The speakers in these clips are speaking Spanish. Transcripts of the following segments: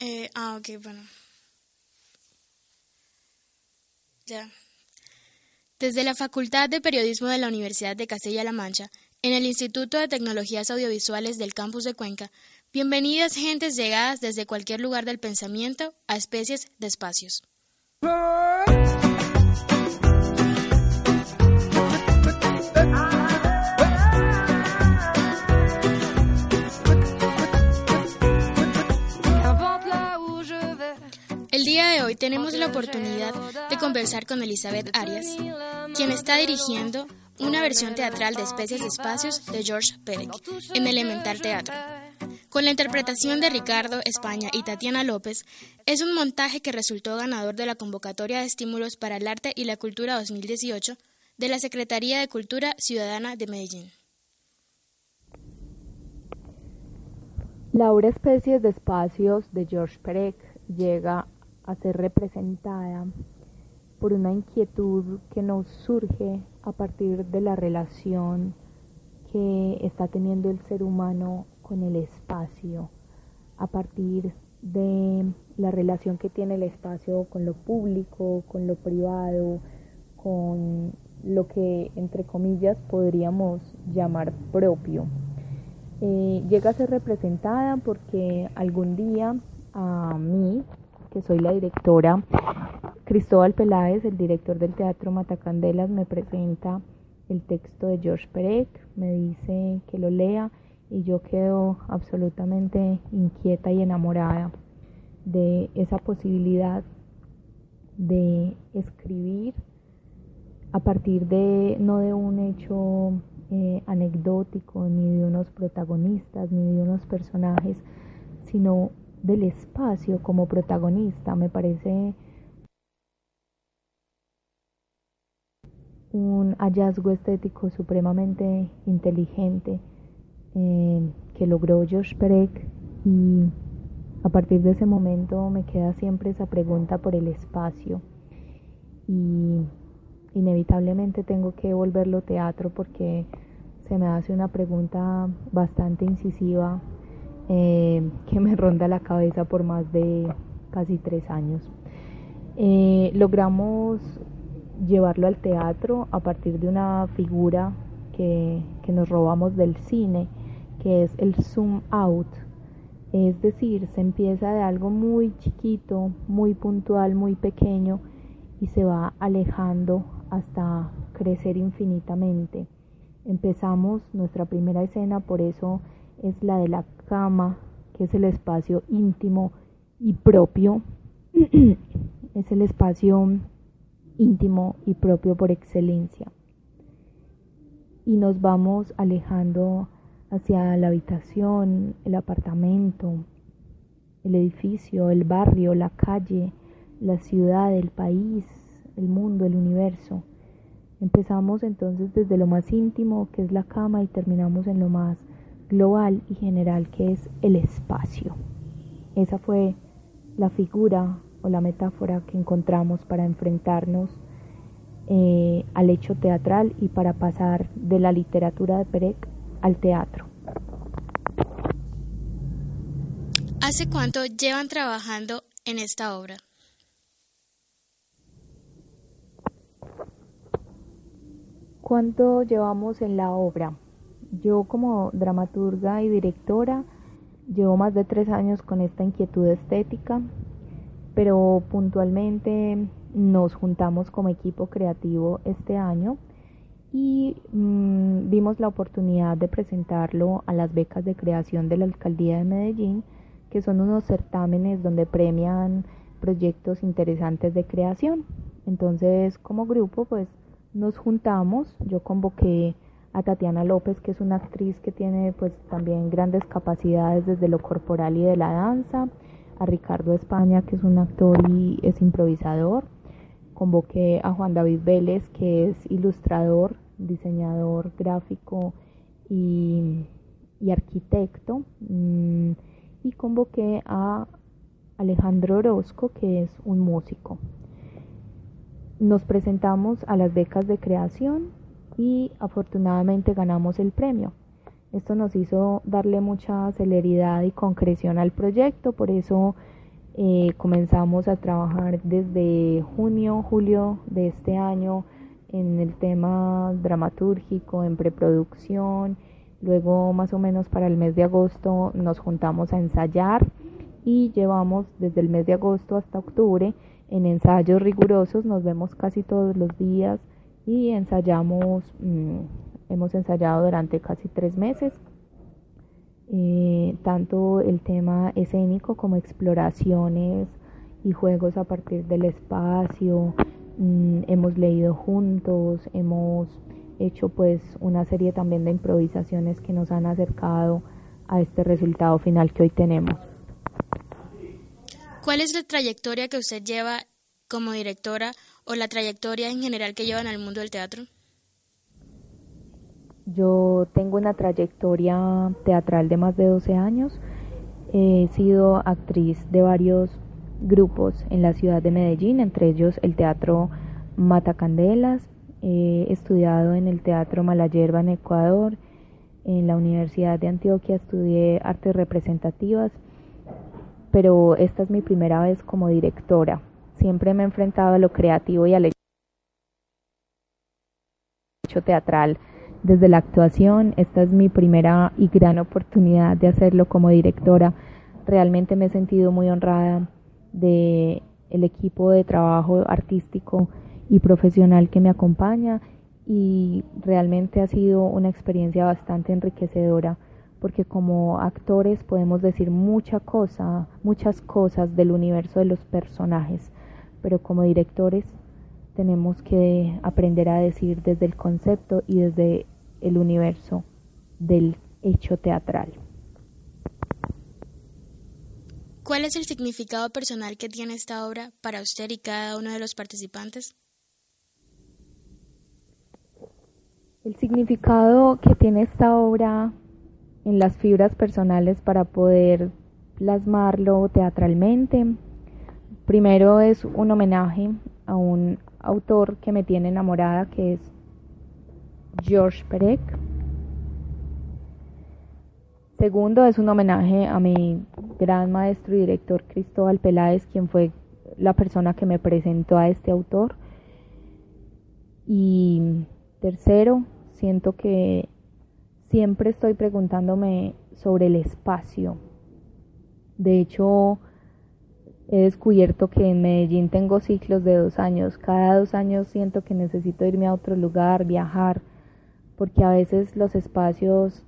Eh, ah, ok, bueno. Ya. Desde la Facultad de Periodismo de la Universidad de Castilla-La Mancha, en el Instituto de Tecnologías Audiovisuales del Campus de Cuenca, bienvenidas gentes llegadas desde cualquier lugar del pensamiento a especies de espacios. Hoy tenemos la oportunidad de conversar con Elizabeth Arias, quien está dirigiendo una versión teatral de Especies de Espacios de George Perec en Elemental Teatro. Con la interpretación de Ricardo España y Tatiana López, es un montaje que resultó ganador de la convocatoria de estímulos para el arte y la cultura 2018 de la Secretaría de Cultura Ciudadana de Medellín. La obra Especies de Espacios de George Perec llega a ser representada por una inquietud que nos surge a partir de la relación que está teniendo el ser humano con el espacio, a partir de la relación que tiene el espacio con lo público, con lo privado, con lo que entre comillas podríamos llamar propio. Eh, llega a ser representada porque algún día a mí que soy la directora. Cristóbal Peláez, el director del Teatro Matacandelas, me presenta el texto de George Perec, me dice que lo lea y yo quedo absolutamente inquieta y enamorada de esa posibilidad de escribir a partir de no de un hecho eh, anecdótico ni de unos protagonistas ni de unos personajes sino del espacio como protagonista. Me parece un hallazgo estético supremamente inteligente eh, que logró Josh Perec y a partir de ese momento me queda siempre esa pregunta por el espacio y inevitablemente tengo que volverlo teatro porque se me hace una pregunta bastante incisiva eh, que me ronda la cabeza por más de casi tres años. Eh, logramos llevarlo al teatro a partir de una figura que, que nos robamos del cine, que es el zoom out. Es decir, se empieza de algo muy chiquito, muy puntual, muy pequeño y se va alejando hasta crecer infinitamente. Empezamos nuestra primera escena, por eso es la de la cama, que es el espacio íntimo y propio, es el espacio íntimo y propio por excelencia. Y nos vamos alejando hacia la habitación, el apartamento, el edificio, el barrio, la calle, la ciudad, el país, el mundo, el universo. Empezamos entonces desde lo más íntimo, que es la cama, y terminamos en lo más global y general que es el espacio. Esa fue la figura o la metáfora que encontramos para enfrentarnos eh, al hecho teatral y para pasar de la literatura de Perec al teatro. ¿Hace cuánto llevan trabajando en esta obra? ¿Cuánto llevamos en la obra? Yo como dramaturga y directora llevo más de tres años con esta inquietud estética, pero puntualmente nos juntamos como equipo creativo este año y mm, vimos la oportunidad de presentarlo a las becas de creación de la Alcaldía de Medellín, que son unos certámenes donde premian proyectos interesantes de creación. Entonces, como grupo, pues nos juntamos, yo convoqué a Tatiana López, que es una actriz que tiene pues también grandes capacidades desde lo corporal y de la danza, a Ricardo España, que es un actor y es improvisador. Convoqué a Juan David Vélez, que es ilustrador, diseñador gráfico y, arquitecto. Mm, y convoqué a Alejandro Orozco, que es un músico. Nos presentamos a las becas de creación y afortunadamente ganamos el premio. Esto nos hizo darle mucha celeridad y concreción al proyecto, por eso Eh, comenzamos a trabajar desde junio, julio de este año en el tema dramatúrgico, en preproducción. Luego, más o menos para el mes de agosto, nos juntamos a ensayar y llevamos desde el mes de agosto hasta octubre en ensayos rigurosos. Nos vemos casi todos los días y ensayamos, mm, hemos ensayado durante casi tres meses eh, tanto el tema escénico como exploraciones y juegos a partir del espacio. Mm, hemos leído juntos, hemos hecho pues una serie también de improvisaciones que nos han acercado a este resultado final que hoy tenemos. ¿Cuál es la trayectoria que usted lleva como directora o la trayectoria en general que lleva en el mundo del teatro? Yo tengo una trayectoria teatral de más de 12 años. He sido actriz de varios grupos en la ciudad de Medellín, entre ellos el Teatro Matacandelas. He estudiado en el Teatro Malayerba en Ecuador. En la Universidad de Antioquia estudié artes representativas, pero esta es mi primera vez como directora. Siempre me he enfrentado a lo creativo y al hecho teatral desde la actuación. Esta es mi primera y gran oportunidad de hacerlo como directora. Realmente me he sentido muy honrada de el equipo de trabajo artístico y profesional que me acompaña y realmente ha sido una experiencia bastante enriquecedora porque como actores podemos decir mucha cosa, muchas cosas del universo de los personajes, pero como directores tenemos que aprender a decir desde el concepto y desde el universo del hecho teatral. ¿Cuál es el significado personal que tiene esta obra para usted y cada uno de los participantes? El significado que tiene esta obra en las fibras personales para poder plasmarlo teatralmente, primero es un homenaje a un autor que me tiene enamorada, que es George Perec. Segundo, es un homenaje a mi gran maestro y director Cristóbal Peláez, quien fue la persona que me presentó a este autor. Y tercero, siento que siempre estoy preguntándome sobre el espacio. De hecho, he descubierto que en Medellín tengo ciclos de dos años. Cada dos años siento que necesito irme a otro lugar, viajar porque a veces los espacios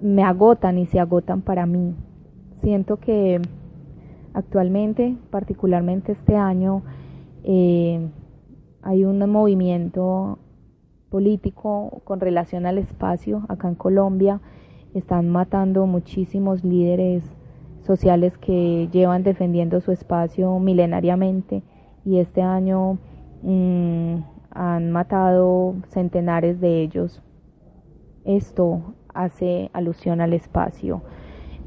me agotan y se agotan para mí. Siento que actualmente, particularmente este año, eh, hay un movimiento político con relación al espacio acá en Colombia. Están matando muchísimos líderes sociales que llevan defendiendo su espacio milenariamente y este año mm, han matado centenares de ellos esto hace alusión al espacio.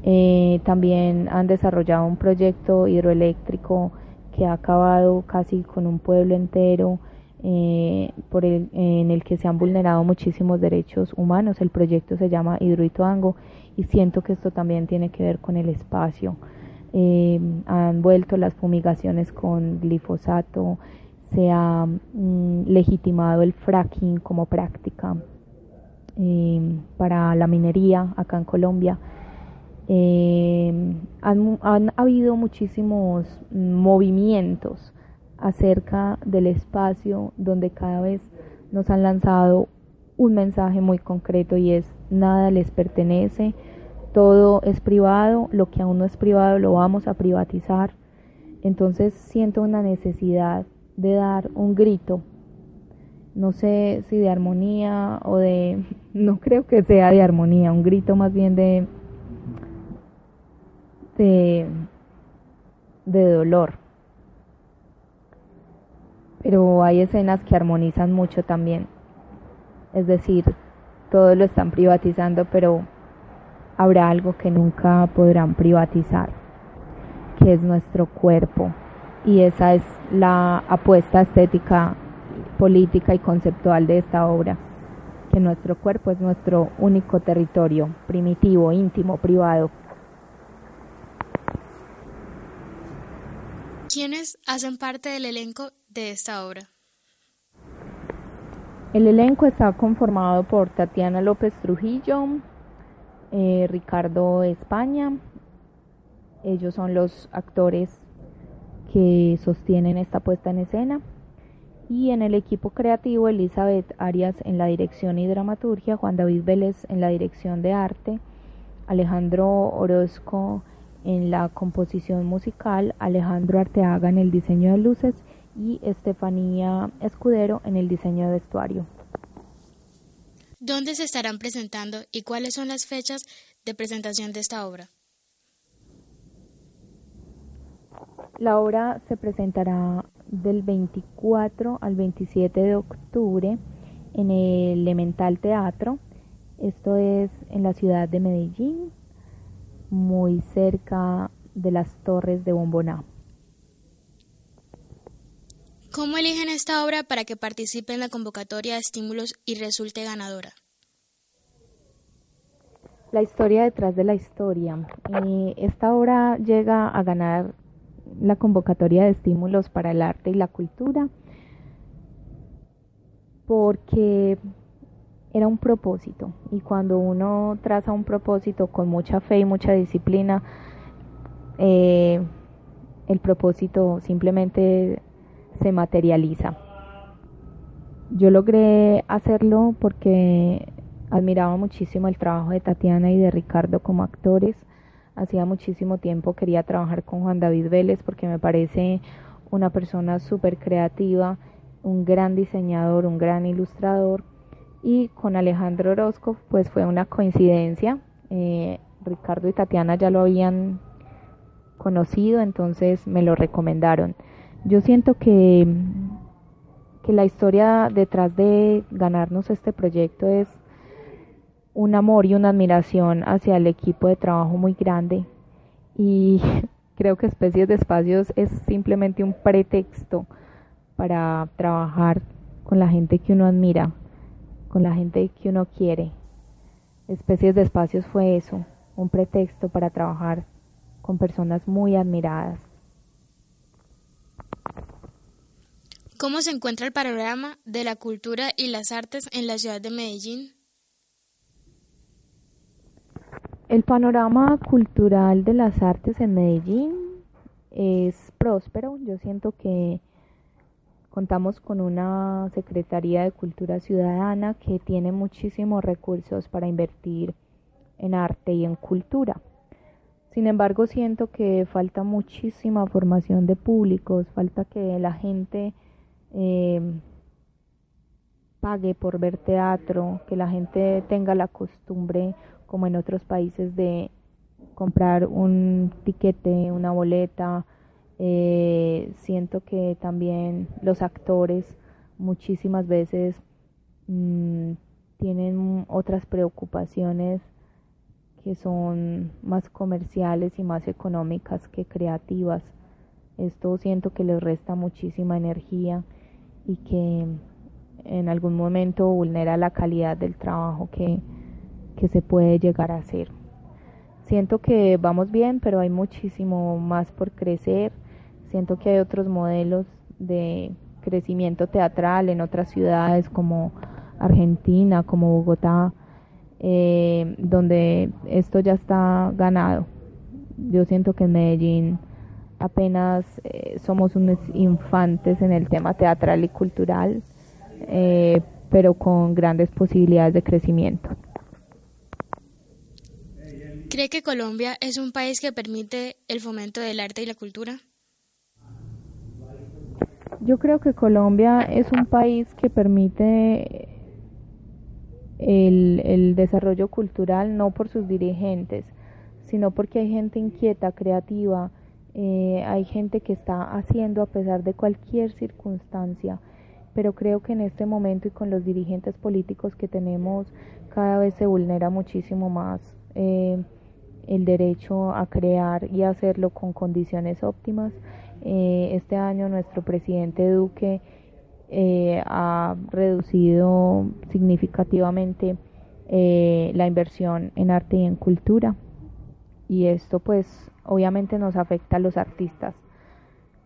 Eh, también han desarrollado un proyecto hidroeléctrico que ha acabado casi con un pueblo entero, eh, por el, en el que se han vulnerado muchísimos derechos humanos. El proyecto se llama Hidroituango y siento que esto también tiene que ver con el espacio. Eh, han vuelto las fumigaciones con glifosato, se ha mm, legitimado el fracking como práctica Em, para la minería acá en Colombia. Em, han, han, habido muchísimos movimientos acerca del espacio donde cada vez nos han lanzado un mensaje muy concreto y es nada les pertenece, todo es privado, lo que aún no es privado lo vamos a privatizar. Entonces siento una necesidad de dar un grito no sé si de armonía o de, no creo que sea de armonía, un grito más bien de, de, de dolor. Pero hay escenas que armonizan mucho también. Es decir, todo lo están privatizando, pero habrá algo que nunca podrán privatizar, que es nuestro cuerpo. Y esa es la apuesta estética política y conceptual de esta obra, que nuestro cuerpo es nuestro único territorio, primitivo, íntimo, privado. ¿Quiénes hacen parte del elenco de esta obra? El elenco está conformado por Tatiana López Trujillo, eh, Ricardo España. Ellos son los actores que sostienen esta puesta en escena. Y en el equipo creativo, Elizabeth Arias en la dirección y dramaturgia, Juan David Vélez en la dirección de arte, Alejandro Orozco en la composición musical, Alejandro Arteaga en el diseño de luces y Estefanía Escudero en el diseño de vestuario. ¿Dónde se estarán presentando y cuáles son las fechas de presentación de esta obra? La obra se presentará del 24 al 27 de octubre en el Elemental Teatro. Esto es en la ciudad de Medellín, muy cerca de las torres de Bomboná. ¿Cómo eligen esta obra para que participe en la convocatoria de estímulos y resulte ganadora? La historia detrás de la historia. Esta obra llega a ganar la convocatoria de estímulos para el arte y la cultura porque era un propósito y cuando uno traza un propósito con mucha fe y mucha disciplina, eh, el propósito simplemente se materializa. Yo logré hacerlo porque admiraba muchísimo el trabajo de Tatiana y de Ricardo como actores. Hacía muchísimo tiempo quería trabajar con Juan David Vélez porque me parece una persona súper creativa, un gran diseñador, un gran ilustrador y con Alejandro Orozco pues fue una coincidencia. Eh, Ricardo y Tatiana ya lo habían conocido, entonces me lo recomendaron. Yo siento que, que la historia detrás de ganarnos este proyecto es un amor y una admiración hacia el equipo de trabajo muy grande y creo que Especies de Espacios es simplemente un pretexto para trabajar con la gente que uno admira, con la gente que uno quiere. Especies de Espacios fue eso, un pretexto para trabajar con personas muy admiradas. ¿Cómo se encuentra el panorama de la cultura y las artes en la ciudad de Medellín? El panorama cultural de las artes en Medellín es próspero. Yo siento que Contamos con una Secretaría de Cultura Ciudadana que tiene muchísimos recursos para invertir en arte y en cultura. Sin embargo, siento que falta muchísima formación de públicos, falta que la gente eh, pague por ver teatro, que la gente tenga la costumbre, como en otros países, de comprar un tiquete, una boleta, eh, siento que también los actores muchísimas veces mm, tienen otras preocupaciones que son más comerciales y más económicas que creativas. Esto siento que les resta muchísima energía y que en algún momento vulnera la calidad del trabajo que, que se puede llegar a hacer. Siento que vamos bien, pero hay muchísimo más por crecer Siento que hay otros modelos de crecimiento teatral en otras ciudades como Argentina, como Bogotá, eh, donde esto ya está ganado. Yo siento que en Medellín apenas eh, somos unos infantes en el tema teatral y cultural, eh, pero con grandes posibilidades de crecimiento. ¿Cree que Colombia es un país que permite el fomento del arte y la cultura? Yo creo que Colombia es un país que permite el, el, desarrollo cultural no por sus dirigentes, sino porque hay gente inquieta, creativa, eh, hay gente que está haciendo a pesar de cualquier circunstancia, pero creo que en este momento y con los dirigentes políticos que tenemos cada vez se vulnera muchísimo más eh, el derecho a crear y hacerlo con condiciones óptimas. Eh, este año nuestro presidente Duque eh, ha reducido significativamente eh, la inversión en arte y en cultura y esto pues obviamente nos afecta a los artistas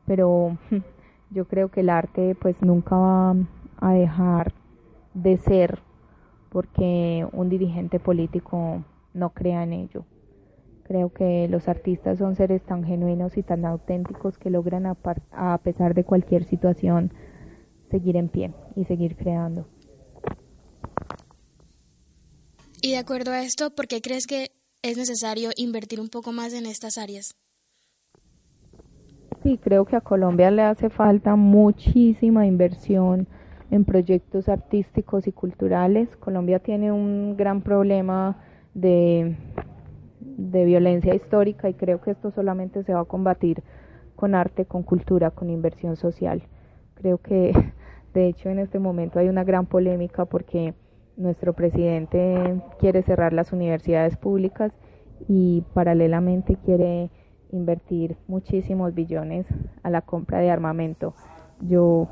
pero yo creo que el arte pues nunca va a dejar de ser porque un dirigente político no crea en ello. Creo que los artistas son seres tan genuinos y tan auténticos que logran a, pesar de cualquier situación seguir en pie y seguir creando. Y de acuerdo a esto, ¿por qué crees que es necesario invertir un poco más en estas áreas? Sí, creo que a Colombia le hace falta muchísima inversión en proyectos artísticos y culturales. Colombia tiene un gran problema de, de violencia histórica y creo que esto solamente se va a combatir con arte, con cultura, con inversión social. Creo que de hecho en este momento hay una gran polémica porque nuestro presidente quiere cerrar las universidades públicas y paralelamente quiere invertir muchísimos billones a la compra de armamento. Yo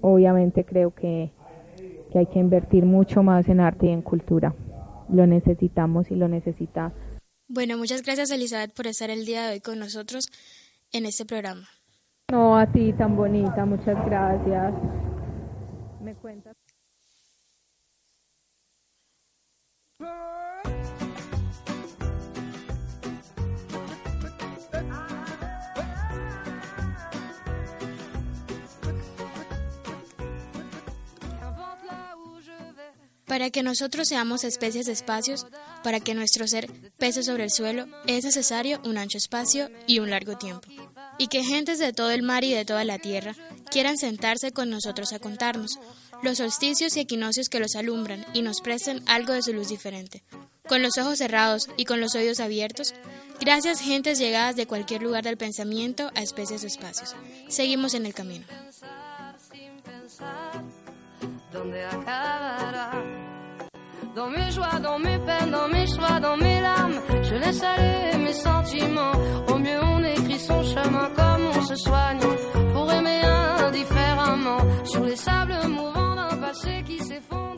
obviamente creo que, que hay que invertir mucho más en arte y en cultura. Lo necesitamos y lo necesita. Bueno, muchas gracias Elizabeth por estar el día de hoy con nosotros en este programa. No, a ti tan bonita, muchas gracias. ¿Me cuentas? Para que nosotros seamos especies de espacios, para que nuestro ser pese sobre el suelo, es necesario un ancho espacio y un largo tiempo. Y que gentes de todo el mar y de toda la tierra quieran sentarse con nosotros a contarnos los solsticios y equinoccios que los alumbran y nos prestan algo de su luz diferente. Con los ojos cerrados y con los oídos abiertos, gracias gentes llegadas de cualquier lugar del pensamiento a especies o espacios. Seguimos en el camino. marché qui s'effondre.